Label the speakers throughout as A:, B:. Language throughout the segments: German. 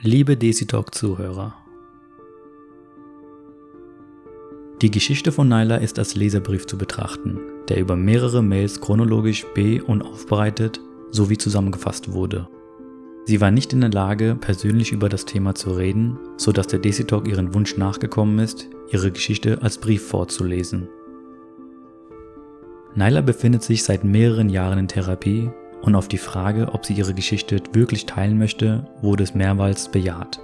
A: Liebe Desitalk-Zuhörer, die Geschichte von Naila ist als Leserbrief zu betrachten, der über mehrere Mails chronologisch be- und aufbereitet sowie zusammengefasst wurde. Sie war nicht in der Lage, persönlich über das Thema zu reden, so dass der Desitalk ihren Wunsch nachgekommen ist, ihre Geschichte als Brief vorzulesen. Naila befindet sich seit mehreren Jahren in Therapie und auf die Frage, ob sie ihre Geschichte wirklich teilen möchte, wurde es mehrmals bejaht.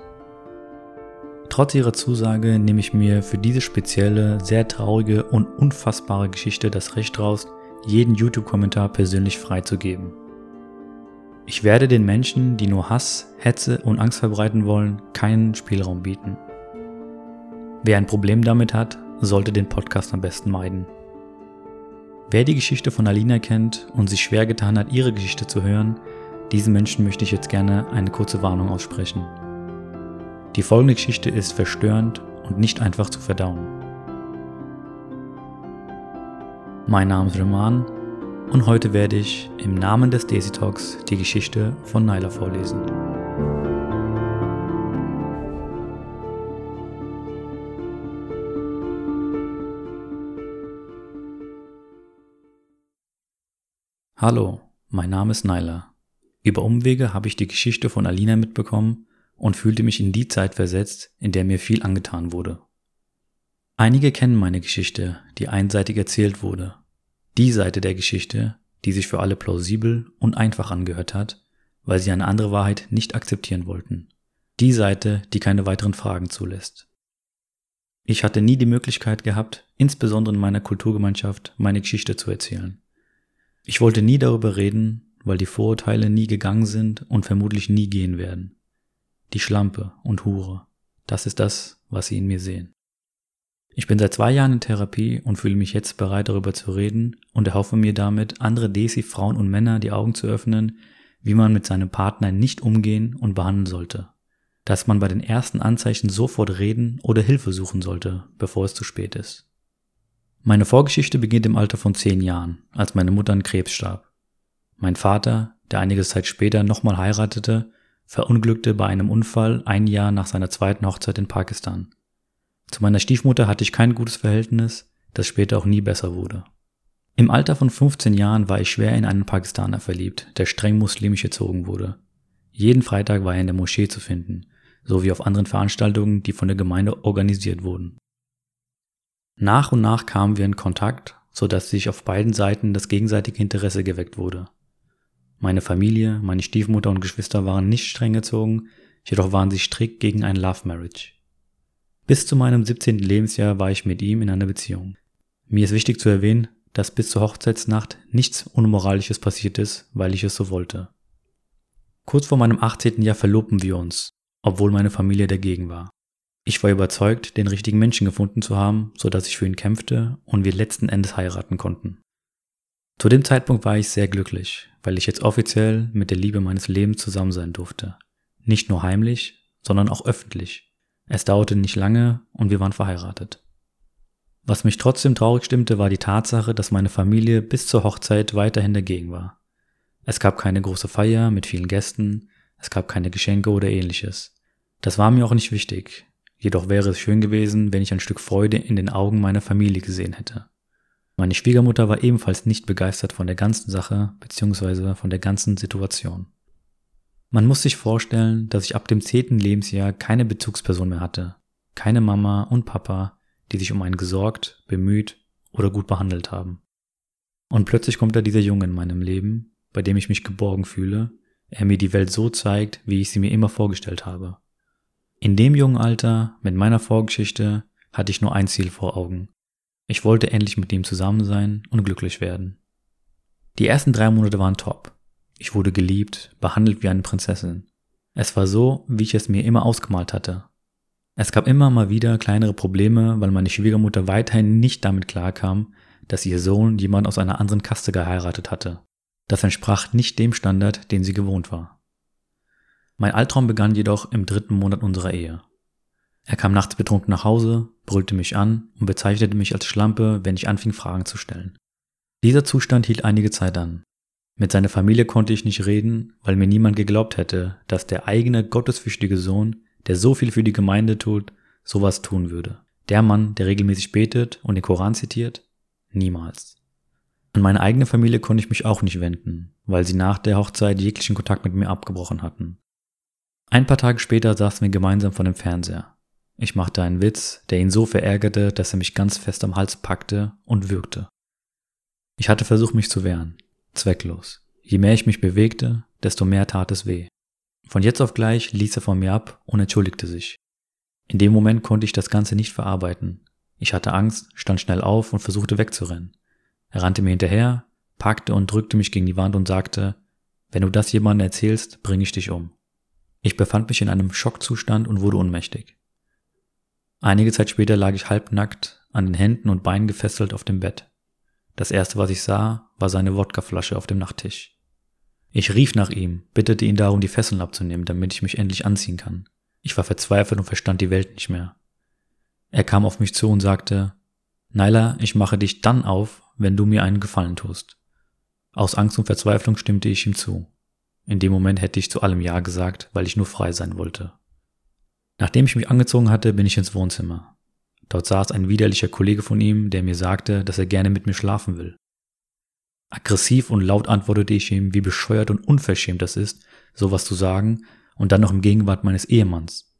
A: Trotz ihrer Zusage nehme ich mir für diese spezielle, sehr traurige und unfassbare Geschichte das Recht raus, jeden YouTube-Kommentar persönlich freizugeben. Ich werde den Menschen, die nur Hass, Hetze und Angst verbreiten wollen, keinen Spielraum bieten. Wer ein Problem damit hat, sollte den Podcast am besten meiden. Wer die Geschichte von Alina kennt und sich schwer getan hat, ihre Geschichte zu hören, diesen Menschen möchte ich jetzt gerne eine kurze Warnung aussprechen. Die folgende Geschichte ist verstörend und nicht einfach zu verdauen. Mein Name ist Roman und heute werde ich im Namen des Daisy Talks die Geschichte von Nyla vorlesen. Hallo, mein Name ist Nyla. Über Umwege habe ich die Geschichte von Alina mitbekommen und fühlte mich in die Zeit versetzt, in der mir viel angetan wurde. Einige kennen meine Geschichte, die einseitig erzählt wurde. Die Seite der Geschichte, die sich für alle plausibel und einfach angehört hat, weil sie eine andere Wahrheit nicht akzeptieren wollten. Die Seite, die keine weiteren Fragen zulässt. Ich hatte nie die Möglichkeit gehabt, insbesondere in meiner Kulturgemeinschaft, meine Geschichte zu erzählen. Ich wollte nie darüber reden, weil die Vorurteile nie gegangen sind und vermutlich nie gehen werden. Die Schlampe und Hure, das ist das, was sie in mir sehen. Ich bin seit zwei Jahren in Therapie und fühle mich jetzt bereit, darüber zu reden und erhoffe mir damit, andere Desi, Frauen und Männer die Augen zu öffnen, wie man mit seinem Partner nicht umgehen und behandeln sollte. Dass man bei den ersten Anzeichen sofort reden oder Hilfe suchen sollte, bevor es zu spät ist. Meine Vorgeschichte beginnt im Alter von zehn Jahren, als meine Mutter an Krebs starb. Mein Vater, der einige Zeit später nochmal heiratete, verunglückte bei einem Unfall ein Jahr nach seiner zweiten Hochzeit in Pakistan. Zu meiner Stiefmutter hatte ich kein gutes Verhältnis, das später auch nie besser wurde. Im Alter von 15 Jahren war ich schwer in einen Pakistaner verliebt, der streng muslimisch erzogen wurde. Jeden Freitag war er in der Moschee zu finden, sowie auf anderen Veranstaltungen, die von der Gemeinde organisiert wurden. Nach und nach kamen wir in Kontakt, so dass sich auf beiden Seiten das gegenseitige Interesse geweckt wurde. Meine Familie, meine Stiefmutter und Geschwister waren nicht streng erzogen, jedoch waren sie strikt gegen ein Love Marriage. Bis zu meinem 17. Lebensjahr war ich mit ihm in einer Beziehung. Mir ist wichtig zu erwähnen, dass bis zur Hochzeitsnacht nichts Unmoralisches passiert ist, weil ich es so wollte. Kurz vor meinem 18. Jahr verlobten wir uns, obwohl meine Familie dagegen war. Ich war überzeugt, den richtigen Menschen gefunden zu haben, so dass ich für ihn kämpfte und wir letzten Endes heiraten konnten. Zu dem Zeitpunkt war ich sehr glücklich, weil ich jetzt offiziell mit der Liebe meines Lebens zusammen sein durfte. Nicht nur heimlich, sondern auch öffentlich. Es dauerte nicht lange und wir waren verheiratet. Was mich trotzdem traurig stimmte, war die Tatsache, dass meine Familie bis zur Hochzeit weiterhin dagegen war. Es gab keine große Feier mit vielen Gästen, es gab keine Geschenke oder ähnliches. Das war mir auch nicht wichtig, Jedoch wäre es schön gewesen, wenn ich ein Stück Freude in den Augen meiner Familie gesehen hätte. Meine Schwiegermutter war ebenfalls nicht begeistert von der ganzen Sache bzw. von der ganzen Situation. Man muss sich vorstellen, dass ich ab dem zehnten Lebensjahr keine Bezugsperson mehr hatte, keine Mama und Papa, die sich um einen gesorgt, bemüht oder gut behandelt haben. Und plötzlich kommt da dieser Junge in meinem Leben, bei dem ich mich geborgen fühle, er mir die Welt so zeigt, wie ich sie mir immer vorgestellt habe. In dem jungen Alter, mit meiner Vorgeschichte, hatte ich nur ein Ziel vor Augen. Ich wollte endlich mit ihm zusammen sein und glücklich werden. Die ersten drei Monate waren top. Ich wurde geliebt, behandelt wie eine Prinzessin. Es war so, wie ich es mir immer ausgemalt hatte. Es gab immer mal wieder kleinere Probleme, weil meine Schwiegermutter weiterhin nicht damit klarkam, dass ihr Sohn jemand aus einer anderen Kaste geheiratet hatte. Das entsprach nicht dem Standard, den sie gewohnt war. Mein Albtraum begann jedoch im dritten Monat unserer Ehe. Er kam nachts betrunken nach Hause, brüllte mich an und bezeichnete mich als Schlampe, wenn ich anfing Fragen zu stellen. Dieser Zustand hielt einige Zeit an. Mit seiner Familie konnte ich nicht reden, weil mir niemand geglaubt hätte, dass der eigene gottesfürchtige Sohn, der so viel für die Gemeinde tut, sowas tun würde. Der Mann, der regelmäßig betet und den Koran zitiert? Niemals. An meine eigene Familie konnte ich mich auch nicht wenden, weil sie nach der Hochzeit jeglichen Kontakt mit mir abgebrochen hatten. Ein paar Tage später saßen wir gemeinsam vor dem Fernseher. Ich machte einen Witz, der ihn so verärgerte, dass er mich ganz fest am Hals packte und würgte. Ich hatte versucht, mich zu wehren. Zwecklos. Je mehr ich mich bewegte, desto mehr tat es weh. Von jetzt auf gleich ließ er von mir ab und entschuldigte sich. In dem Moment konnte ich das Ganze nicht verarbeiten. Ich hatte Angst, stand schnell auf und versuchte wegzurennen. Er rannte mir hinterher, packte und drückte mich gegen die Wand und sagte, wenn du das jemandem erzählst, bringe ich dich um. Ich befand mich in einem Schockzustand und wurde ohnmächtig. Einige Zeit später lag ich halbnackt, an den Händen und Beinen gefesselt auf dem Bett. Das erste, was ich sah, war seine Wodkaflasche auf dem Nachttisch. Ich rief nach ihm, bittete ihn darum, die Fesseln abzunehmen, damit ich mich endlich anziehen kann. Ich war verzweifelt und verstand die Welt nicht mehr. Er kam auf mich zu und sagte, Naila, ich mache dich dann auf, wenn du mir einen Gefallen tust. Aus Angst und Verzweiflung stimmte ich ihm zu. In dem Moment hätte ich zu allem Ja gesagt, weil ich nur frei sein wollte. Nachdem ich mich angezogen hatte, bin ich ins Wohnzimmer. Dort saß ein widerlicher Kollege von ihm, der mir sagte, dass er gerne mit mir schlafen will. Aggressiv und laut antwortete ich ihm, wie bescheuert und unverschämt das ist, sowas zu sagen und dann noch im Gegenwart meines Ehemanns.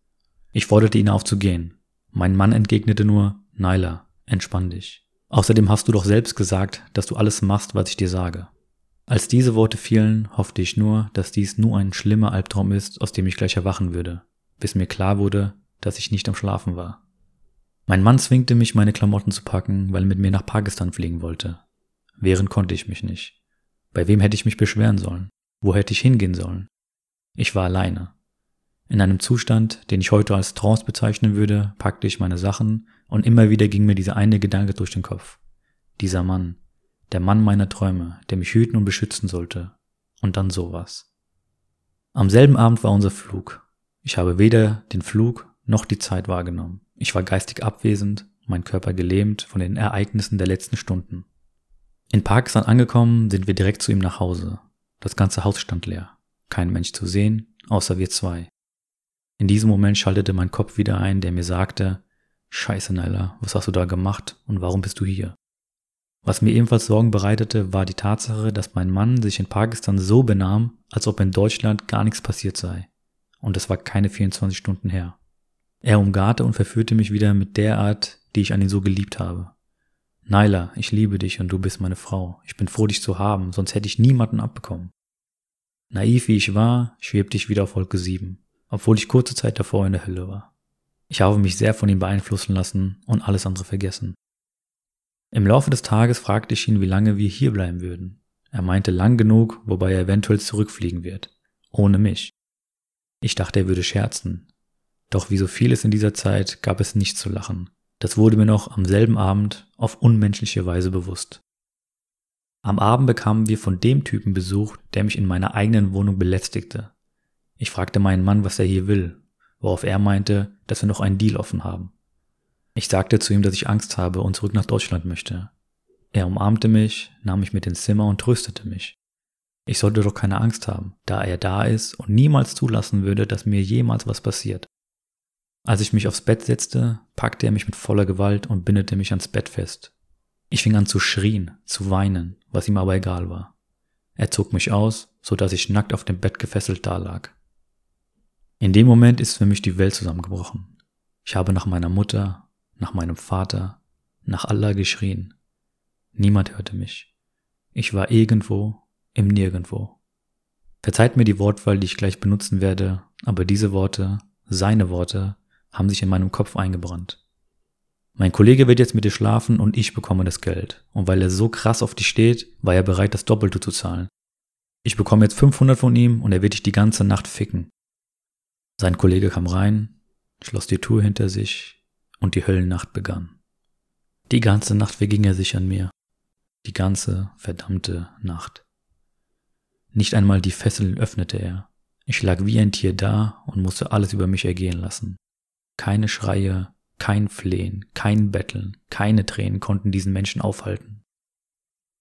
A: Ich forderte ihn auf zu gehen. Mein Mann entgegnete nur, Naila, entspann dich. Außerdem hast du doch selbst gesagt, dass du alles machst, was ich dir sage. Als diese Worte fielen, hoffte ich nur, dass dies nur ein schlimmer Albtraum ist, aus dem ich gleich erwachen würde, bis mir klar wurde, dass ich nicht am Schlafen war. Mein Mann zwingte mich, meine Klamotten zu packen, weil er mit mir nach Pakistan fliegen wollte. Wehren konnte ich mich nicht. Bei wem hätte ich mich beschweren sollen? Wo hätte ich hingehen sollen? Ich war alleine. In einem Zustand, den ich heute als Trance bezeichnen würde, packte ich meine Sachen und immer wieder ging mir dieser eine Gedanke durch den Kopf. Dieser Mann, der Mann meiner Träume, der mich hüten und beschützen sollte. Und dann sowas. Am selben Abend war unser Flug. Ich habe weder den Flug noch die Zeit wahrgenommen. Ich war geistig abwesend, mein Körper gelähmt von den Ereignissen der letzten Stunden. In Pakistan angekommen, sind wir direkt zu ihm nach Hause. Das ganze Haus stand leer. Kein Mensch zu sehen, außer wir zwei. In diesem Moment schaltete mein Kopf wieder ein, der mir sagte, Scheiße, Nella, was hast du da gemacht und warum bist du hier? Was mir ebenfalls Sorgen bereitete, war die Tatsache, dass mein Mann sich in Pakistan so benahm, als ob in Deutschland gar nichts passiert sei. Und es war keine 24 Stunden her. Er umgarte und verführte mich wieder mit der Art, die ich an ihn so geliebt habe. Naila, ich liebe dich und du bist meine Frau. Ich bin froh, dich zu haben, sonst hätte ich niemanden abbekommen. Naiv wie ich war, schwebte ich wieder auf Wolke 7, obwohl ich kurze Zeit davor in der Hölle war. Ich habe mich sehr von ihm beeinflussen lassen und alles andere vergessen. Im Laufe des Tages fragte ich ihn, wie lange wir hier bleiben würden. Er meinte lang genug, wobei er eventuell zurückfliegen wird. Ohne mich. Ich dachte, er würde scherzen, doch wie so vieles in dieser Zeit gab es nichts zu lachen. Das wurde mir noch am selben Abend auf unmenschliche Weise bewusst. Am Abend bekamen wir von dem Typen Besuch, der mich in meiner eigenen Wohnung belästigte. Ich fragte meinen Mann, was er hier will, worauf er meinte, dass wir noch einen Deal offen haben. Ich sagte zu ihm, dass ich Angst habe und zurück nach Deutschland möchte. Er umarmte mich, nahm mich mit ins Zimmer und tröstete mich. Ich sollte doch keine Angst haben, da er da ist und niemals zulassen würde, dass mir jemals was passiert. Als ich mich aufs Bett setzte, packte er mich mit voller Gewalt und bindete mich ans Bett fest. Ich fing an zu schrien, zu weinen, was ihm aber egal war. Er zog mich aus, so dass ich nackt auf dem Bett gefesselt dalag. In dem Moment ist für mich die Welt zusammengebrochen. Ich habe nach meiner Mutter, nach meinem Vater, nach Allah geschrien. Niemand hörte mich. Ich war irgendwo im Nirgendwo. Verzeiht mir die Wortwahl, die ich gleich benutzen werde, aber diese Worte, seine Worte, haben sich in meinem Kopf eingebrannt. Mein Kollege wird jetzt mit dir schlafen und ich bekomme das Geld. Und weil er so krass auf dich steht, war er bereit, das Doppelte zu zahlen. Ich bekomme jetzt 500 von ihm und er wird dich die ganze Nacht ficken. Sein Kollege kam rein, schloss die Tür hinter sich und die Höllennacht begann. Die ganze Nacht verging er sich an mir. Die ganze verdammte Nacht. Nicht einmal die Fesseln öffnete er. Ich lag wie ein Tier da und musste alles über mich ergehen lassen. Keine Schreie, kein Flehen, kein Betteln, keine Tränen konnten diesen Menschen aufhalten.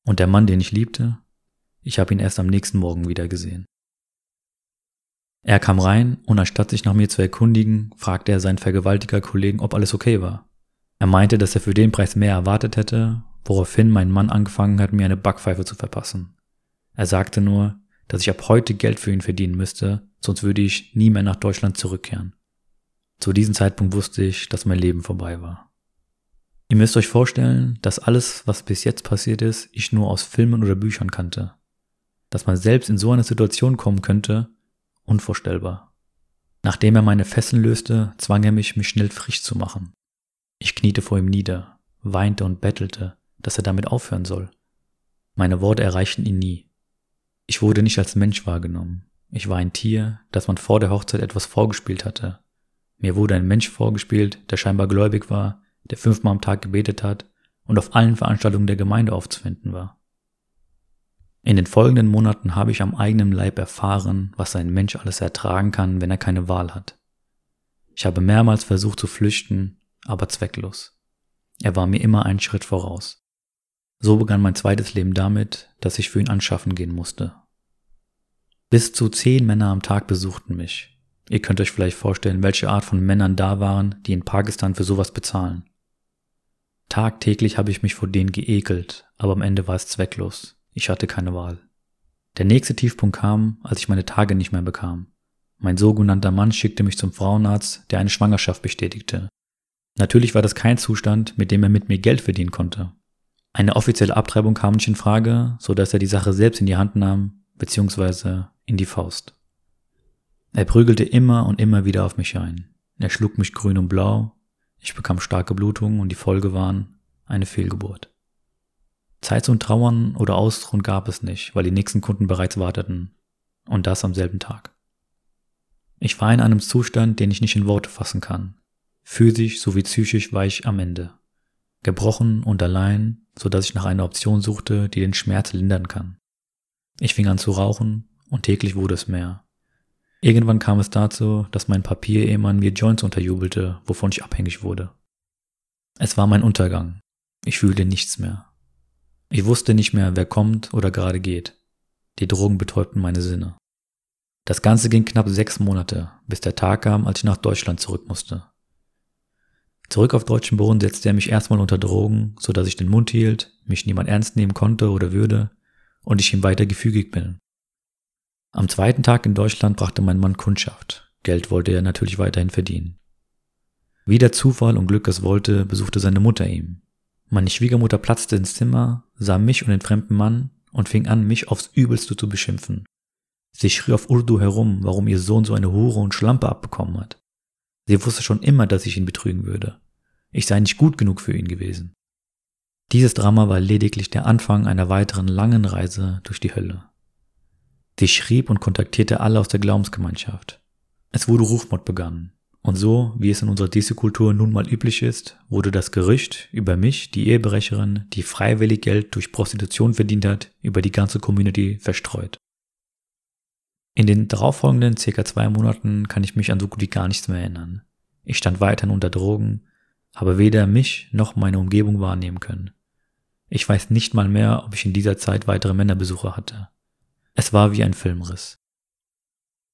A: Und der Mann, den ich liebte, Ich habe ihn erst am nächsten Morgen wieder gesehen. Er kam rein und anstatt sich nach mir zu erkundigen, fragte er seinen Vergewaltiger-Kollegen, ob alles okay war. Er meinte, dass er für den Preis mehr erwartet hätte, woraufhin mein Mann angefangen hat, mir eine Backpfeife zu verpassen. Er sagte nur, dass ich ab heute Geld für ihn verdienen müsste, sonst würde ich nie mehr nach Deutschland zurückkehren. Zu diesem Zeitpunkt wusste ich, dass mein Leben vorbei war. Ihr müsst euch vorstellen, dass alles, was bis jetzt passiert ist, ich nur aus Filmen oder Büchern kannte. Dass man selbst in so eine Situation kommen könnte, unvorstellbar. Nachdem er meine Fesseln löste, zwang er mich, mich schnell frisch zu machen. Ich kniete vor ihm nieder, weinte und bettelte, dass er damit aufhören soll. Meine Worte erreichten ihn nie. Ich wurde nicht als Mensch wahrgenommen. Ich war ein Tier, das man vor der Hochzeit etwas vorgespielt hatte. Mir wurde ein Mensch vorgespielt, der scheinbar gläubig war, der fünfmal am Tag gebetet hat und auf allen Veranstaltungen der Gemeinde aufzufinden war. In den folgenden Monaten habe ich am eigenen Leib erfahren, was ein Mensch alles ertragen kann, wenn er keine Wahl hat. Ich habe mehrmals versucht zu flüchten, aber zwecklos. Er war mir immer einen Schritt voraus. So begann mein zweites Leben damit, dass ich für ihn anschaffen gehen musste. Bis zu zehn Männer am Tag besuchten mich. Ihr könnt euch vielleicht vorstellen, welche Art von Männern da waren, die in Pakistan für sowas bezahlen. Tagtäglich habe ich mich vor denen geekelt, aber am Ende war es zwecklos. Ich hatte keine Wahl. Der nächste Tiefpunkt kam, als ich meine Tage nicht mehr bekam. Mein sogenannter Mann schickte mich zum Frauenarzt, der eine Schwangerschaft bestätigte. Natürlich war das kein Zustand, mit dem er mit mir Geld verdienen konnte. Eine offizielle Abtreibung kam nicht in Frage, so dass er die Sache selbst in die Hand nahm, beziehungsweise in die Faust. Er prügelte immer und immer wieder auf mich ein. Er schlug mich grün und blau, ich bekam starke Blutungen und die Folge waren eine Fehlgeburt. Zeit zum Trauern oder Ausruhen gab es nicht, weil die nächsten Kunden bereits warteten. Und das am selben Tag. Ich war in einem Zustand, den ich nicht in Worte fassen kann. Physisch sowie psychisch war ich am Ende. Gebrochen und allein, so dass ich nach einer Option suchte, die den Schmerz lindern kann. Ich fing an zu rauchen und täglich wurde es mehr. Irgendwann kam es dazu, dass mein Papier-Ehemann mir Joints unterjubelte, wovon ich abhängig wurde. Es war mein Untergang. Ich fühlte nichts mehr. Ich wusste nicht mehr, wer kommt oder gerade geht. Die Drogen betäubten meine Sinne. Das Ganze ging knapp sechs Monate, bis der Tag kam, als ich nach Deutschland zurück musste. Zurück auf deutschen Boden setzte er mich erstmal unter Drogen, so dass ich den Mund hielt, mich niemand ernst nehmen konnte oder würde und ich ihm weiter gefügig bin. Am zweiten Tag in Deutschland brachte mein Mann Kundschaft. Geld wollte er natürlich weiterhin verdienen. Wie der Zufall und Glück es wollte, besuchte seine Mutter ihn. Meine Schwiegermutter platzte ins Zimmer, sah mich und den fremden Mann und fing an, mich aufs Übelste zu beschimpfen. Sie schrie auf Urdu herum, warum ihr Sohn so eine Hure und Schlampe abbekommen hat. Sie wusste schon immer, dass ich ihn betrügen würde. Ich sei nicht gut genug für ihn gewesen. Dieses Drama war lediglich der Anfang einer weiteren langen Reise durch die Hölle. Sie schrieb und kontaktierte alle aus der Glaubensgemeinschaft. Es wurde Rufmord begangen. Und so, wie es in unserer DC-Kultur nun mal üblich ist, wurde das Gerücht über mich, die Ehebrecherin, die freiwillig Geld durch Prostitution verdient hat, über die ganze Community verstreut. In den darauffolgenden circa zwei Monaten kann ich mich an so gut wie gar nichts mehr erinnern. Ich stand weiterhin unter Drogen, habe weder mich noch meine Umgebung wahrnehmen können. Ich weiß nicht mal mehr, ob ich in dieser Zeit weitere Männerbesuche hatte. Es war wie ein Filmriss.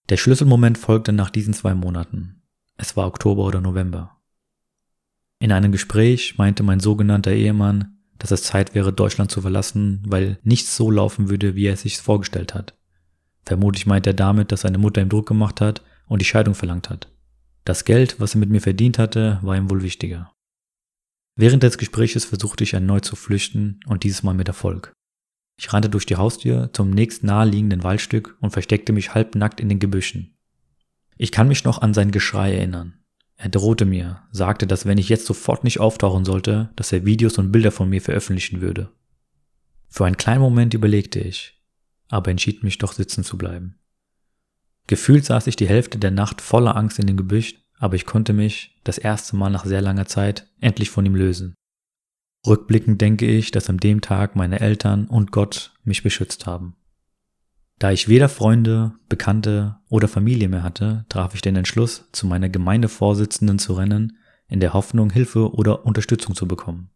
A: Der Schlüsselmoment folgte nach diesen zwei Monaten. Es war Oktober oder November. In einem Gespräch meinte mein sogenannter Ehemann, dass es Zeit wäre, Deutschland zu verlassen, weil nichts so laufen würde, wie er es sich vorgestellt hat. Vermutlich meint er damit, dass seine Mutter ihm Druck gemacht hat und die Scheidung verlangt hat. Das Geld, was er mit mir verdient hatte, war ihm wohl wichtiger. Während des Gespräches versuchte ich erneut zu flüchten und dieses Mal mit Erfolg. Ich rannte durch die Haustür zum nächst naheliegenden Waldstück und versteckte mich halbnackt in den Gebüschen. Ich kann mich noch an sein Geschrei erinnern. Er drohte mir, sagte, dass wenn ich jetzt sofort nicht auftauchen sollte, dass er Videos und Bilder von mir veröffentlichen würde. Für einen kleinen Moment überlegte ich, aber entschied mich doch sitzen zu bleiben. Gefühlt saß ich die Hälfte der Nacht voller Angst in dem Gebüsch, aber ich konnte mich, das erste Mal nach sehr langer Zeit, endlich von ihm lösen. Rückblickend denke ich, dass an dem Tag meine Eltern und Gott mich beschützt haben. Da ich weder Freunde, Bekannte oder Familie mehr hatte, traf ich den Entschluss, zu meiner Gemeindevorsitzenden zu rennen, in der Hoffnung, Hilfe oder Unterstützung zu bekommen.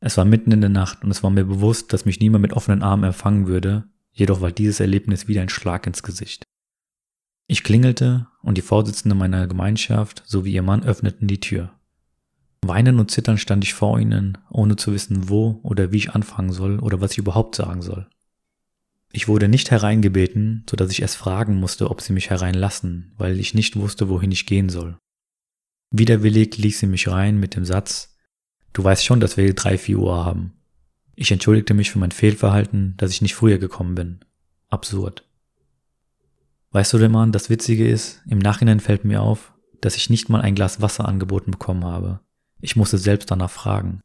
A: Es war mitten in der Nacht und es war mir bewusst, dass mich niemand mit offenen Armen empfangen würde, jedoch war dieses Erlebnis wieder ein Schlag ins Gesicht. Ich klingelte und die Vorsitzende meiner Gemeinschaft sowie ihr Mann öffneten die Tür. Weinend und zitternd stand ich vor ihnen, ohne zu wissen, wo oder wie ich anfangen soll oder was ich überhaupt sagen soll. Ich wurde nicht hereingebeten, so dass ich erst fragen musste, ob sie mich hereinlassen, weil ich nicht wusste, wohin ich gehen soll. Widerwillig ließ sie mich rein mit dem Satz, du weißt schon, dass wir drei, vier Uhr haben. Ich entschuldigte mich für mein Fehlverhalten, dass ich nicht früher gekommen bin. Absurd. Weißt du Mann, das Witzige ist, im Nachhinein fällt mir auf, dass ich nicht mal ein Glas Wasser angeboten bekommen habe. Ich musste selbst danach fragen.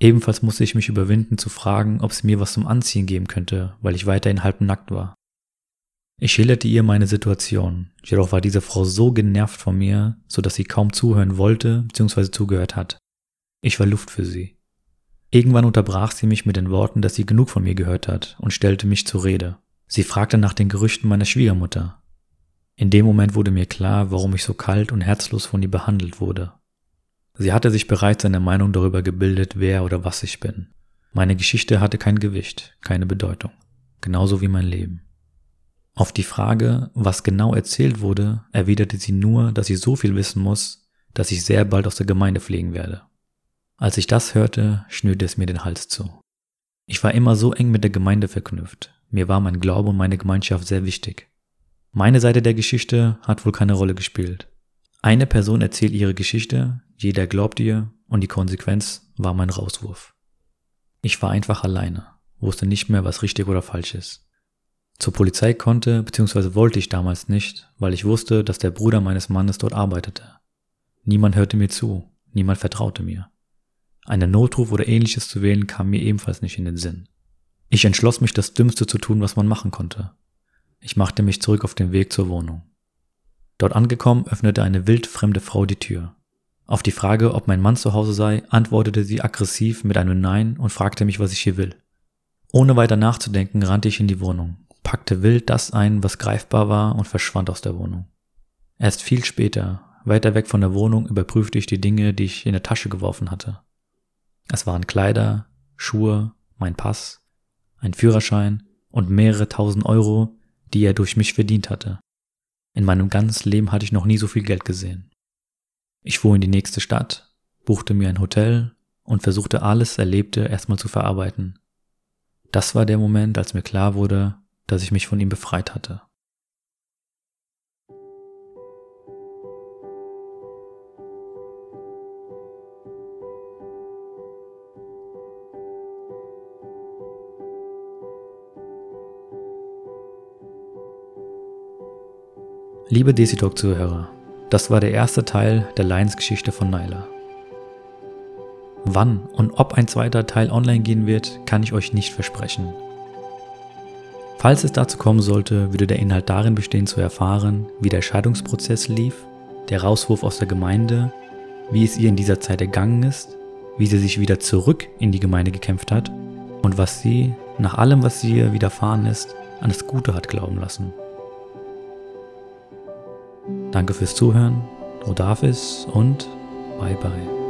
A: Ebenfalls musste ich mich überwinden zu fragen, ob sie mir was zum Anziehen geben könnte, weil ich weiterhin halb nackt war. Ich schilderte ihr meine Situation, jedoch war diese Frau so genervt von mir, so dass sie kaum zuhören wollte bzw. zugehört hat. Ich war Luft für sie. Irgendwann unterbrach sie mich mit den Worten, dass sie genug von mir gehört hat und stellte mich zur Rede. Sie fragte nach den Gerüchten meiner Schwiegermutter. In dem Moment wurde mir klar, warum ich so kalt und herzlos von ihr behandelt wurde. Sie hatte sich bereits eine Meinung darüber gebildet, wer oder was ich bin. Meine Geschichte hatte kein Gewicht, keine Bedeutung, genauso wie mein Leben. Auf die Frage, was genau erzählt wurde, erwiderte sie nur, dass sie so viel wissen muss, dass ich sehr bald aus der Gemeinde fliegen werde. Als ich das hörte, schnürte es mir den Hals zu. Ich war immer so eng mit der Gemeinde verknüpft. Mir war mein Glaube und meine Gemeinschaft sehr wichtig. Meine Seite der Geschichte hat wohl keine Rolle gespielt. Eine Person erzählt ihre Geschichte, jeder glaubt ihr und die Konsequenz war mein Rauswurf. Ich war einfach alleine, wusste nicht mehr, was richtig oder falsch ist. Zur Polizei konnte bzw. wollte ich damals nicht, weil ich wusste, dass der Bruder meines Mannes dort arbeitete. Niemand hörte mir zu, niemand vertraute mir. Einen Notruf oder ähnliches zu wählen kam mir ebenfalls nicht in den Sinn. Ich entschloss mich, das Dümmste zu tun, was man machen konnte. Ich machte mich zurück auf den Weg zur Wohnung. Dort angekommen, öffnete eine wildfremde Frau die Tür. Auf die Frage, ob mein Mann zu Hause sei, antwortete sie aggressiv mit einem Nein und fragte mich, was ich hier will. Ohne weiter nachzudenken, rannte ich in die Wohnung, packte wild das ein, was greifbar war und verschwand aus der Wohnung. Erst viel später, weiter weg von der Wohnung, überprüfte ich die Dinge, die ich in der Tasche geworfen hatte. Es waren Kleider, Schuhe, mein Pass, ein Führerschein und mehrere tausend Euro, die er durch mich verdient hatte. In meinem ganzen Leben hatte ich noch nie so viel Geld gesehen. Ich fuhr in die nächste Stadt, buchte mir ein Hotel und versuchte alles Erlebte erstmal zu verarbeiten. Das war der Moment, als mir klar wurde, dass ich mich von ihm befreit hatte. Liebe Desitalk-Zuhörer, das war der erste Teil der Lions-Geschichte von Nyla. Wann und ob ein zweiter Teil online gehen wird, kann ich euch nicht versprechen. Falls es dazu kommen sollte, würde der Inhalt darin bestehen zu erfahren, wie der Scheidungsprozess lief, der Rauswurf aus der Gemeinde, wie es ihr in dieser Zeit ergangen ist, wie sie sich wieder zurück in die Gemeinde gekämpft hat und was sie, nach allem, was ihr widerfahren ist, an das Gute hat glauben lassen. Danke fürs Zuhören, Rodafis und bye bye.